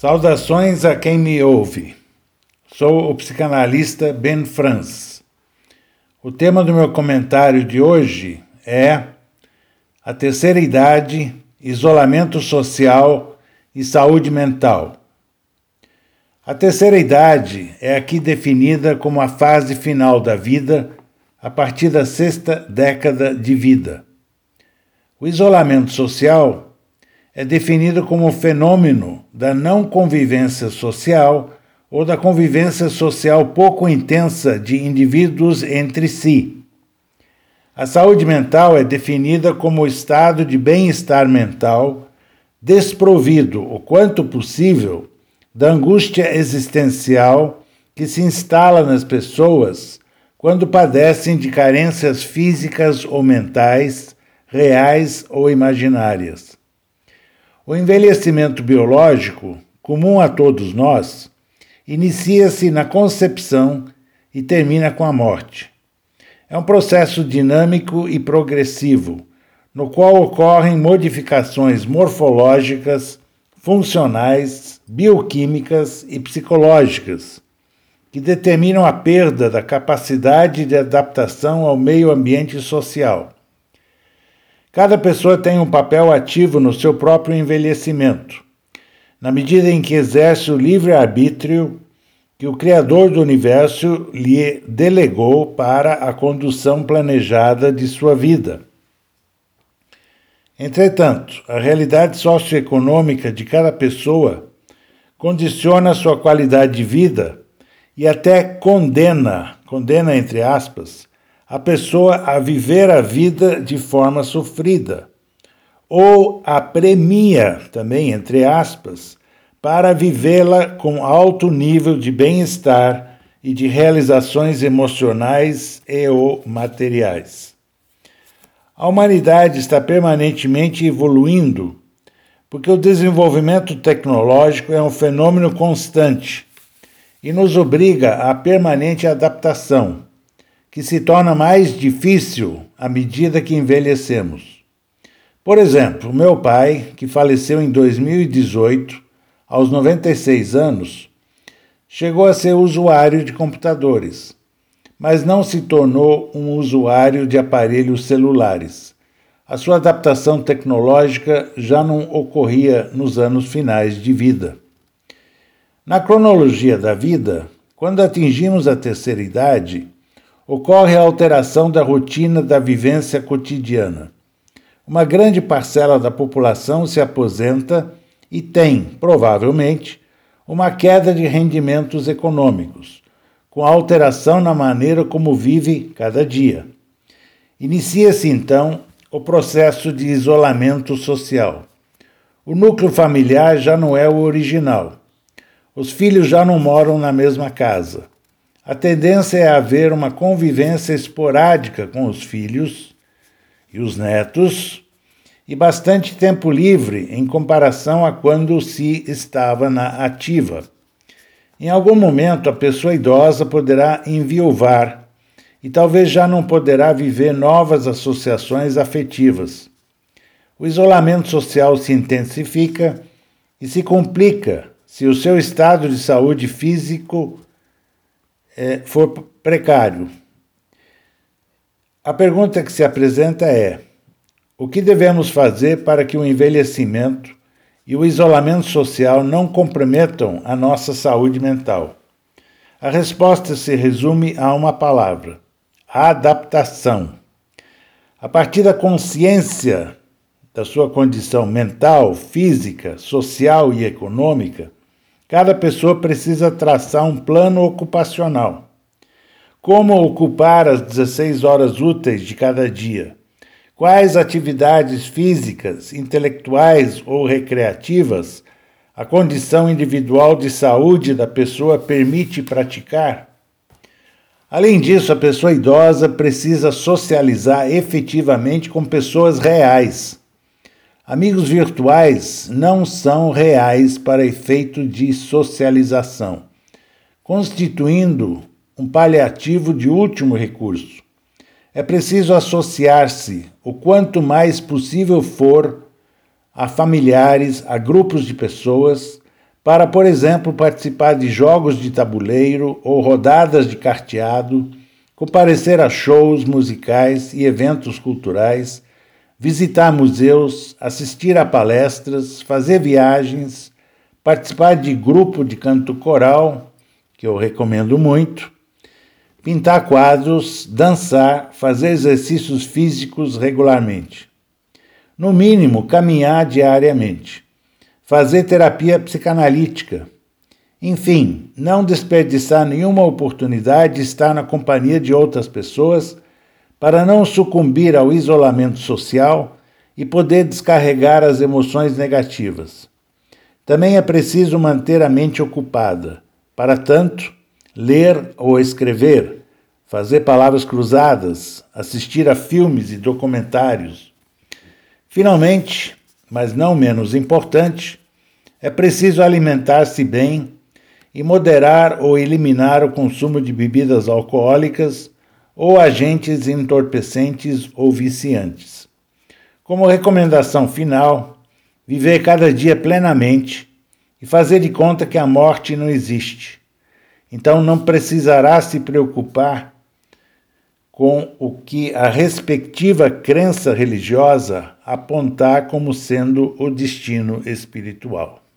Saudações a quem me ouve. Sou o psicanalista Ben Franz. O tema do meu comentário de hoje é a terceira idade, isolamento social e saúde mental. A terceira idade é aqui definida como a fase final da vida a partir da sexta década de vida. O isolamento social é definido como fenômeno da não convivência social ou da convivência social pouco intensa de indivíduos entre si. A saúde mental é definida como o estado de bem-estar mental desprovido, o quanto possível, da angústia existencial que se instala nas pessoas quando padecem de carências físicas ou mentais, reais ou imaginárias. O envelhecimento biológico, comum a todos nós, inicia-se na concepção e termina com a morte. É um processo dinâmico e progressivo, no qual ocorrem modificações morfológicas, funcionais, bioquímicas e psicológicas, que determinam a perda da capacidade de adaptação ao meio ambiente social. Cada pessoa tem um papel ativo no seu próprio envelhecimento, na medida em que exerce o livre-arbítrio que o Criador do universo lhe delegou para a condução planejada de sua vida. Entretanto, a realidade socioeconômica de cada pessoa condiciona sua qualidade de vida e até condena, condena entre aspas, a pessoa a viver a vida de forma sofrida, ou a premia, também entre aspas, para vivê-la com alto nível de bem-estar e de realizações emocionais e ou materiais. A humanidade está permanentemente evoluindo, porque o desenvolvimento tecnológico é um fenômeno constante e nos obriga à permanente adaptação que se torna mais difícil à medida que envelhecemos. Por exemplo, meu pai, que faleceu em 2018, aos 96 anos, chegou a ser usuário de computadores, mas não se tornou um usuário de aparelhos celulares. A sua adaptação tecnológica já não ocorria nos anos finais de vida. Na cronologia da vida, quando atingimos a terceira idade, ocorre a alteração da rotina da vivência cotidiana. Uma grande parcela da população se aposenta e tem, provavelmente, uma queda de rendimentos econômicos, com alteração na maneira como vive cada dia. Inicia-se então o processo de isolamento social. O núcleo familiar já não é o original. Os filhos já não moram na mesma casa. A tendência é haver uma convivência esporádica com os filhos e os netos e bastante tempo livre em comparação a quando se estava na ativa. Em algum momento, a pessoa idosa poderá enviuvar e talvez já não poderá viver novas associações afetivas. O isolamento social se intensifica e se complica se o seu estado de saúde físico é, for precário. A pergunta que se apresenta é: o que devemos fazer para que o envelhecimento e o isolamento social não comprometam a nossa saúde mental? A resposta se resume a uma palavra: adaptação. A partir da consciência da sua condição mental, física, social e econômica, Cada pessoa precisa traçar um plano ocupacional. Como ocupar as 16 horas úteis de cada dia? Quais atividades físicas, intelectuais ou recreativas a condição individual de saúde da pessoa permite praticar? Além disso, a pessoa idosa precisa socializar efetivamente com pessoas reais Amigos virtuais não são reais para efeito de socialização, constituindo um paliativo de último recurso. É preciso associar-se o quanto mais possível for a familiares, a grupos de pessoas, para, por exemplo, participar de jogos de tabuleiro ou rodadas de carteado, comparecer a shows musicais e eventos culturais, visitar museus, assistir a palestras, fazer viagens, participar de grupo de canto coral, que eu recomendo muito, pintar quadros, dançar, fazer exercícios físicos regularmente. No mínimo, caminhar diariamente fazer terapia psicanalítica. Enfim, não desperdiçar nenhuma oportunidade de estar na companhia de outras pessoas para não sucumbir ao isolamento social e poder descarregar as emoções negativas. Também é preciso manter a mente ocupada. Para tanto, ler ou escrever, fazer palavras cruzadas, assistir a filmes e documentários. Finalmente, mas não menos importante, é preciso alimentar-se bem e moderar ou eliminar o consumo de bebidas alcoólicas ou agentes entorpecentes ou viciantes. Como recomendação final, viver cada dia plenamente e fazer de conta que a morte não existe. Então não precisará se preocupar com o que a respectiva crença religiosa apontar como sendo o destino espiritual.